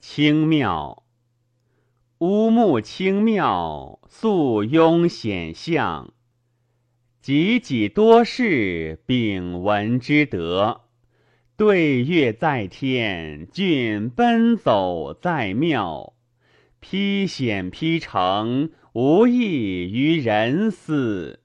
清庙，乌木清庙，素拥显象。几几多事，秉文之德。对月在天，俊奔走在庙。披险披诚，无益于人思。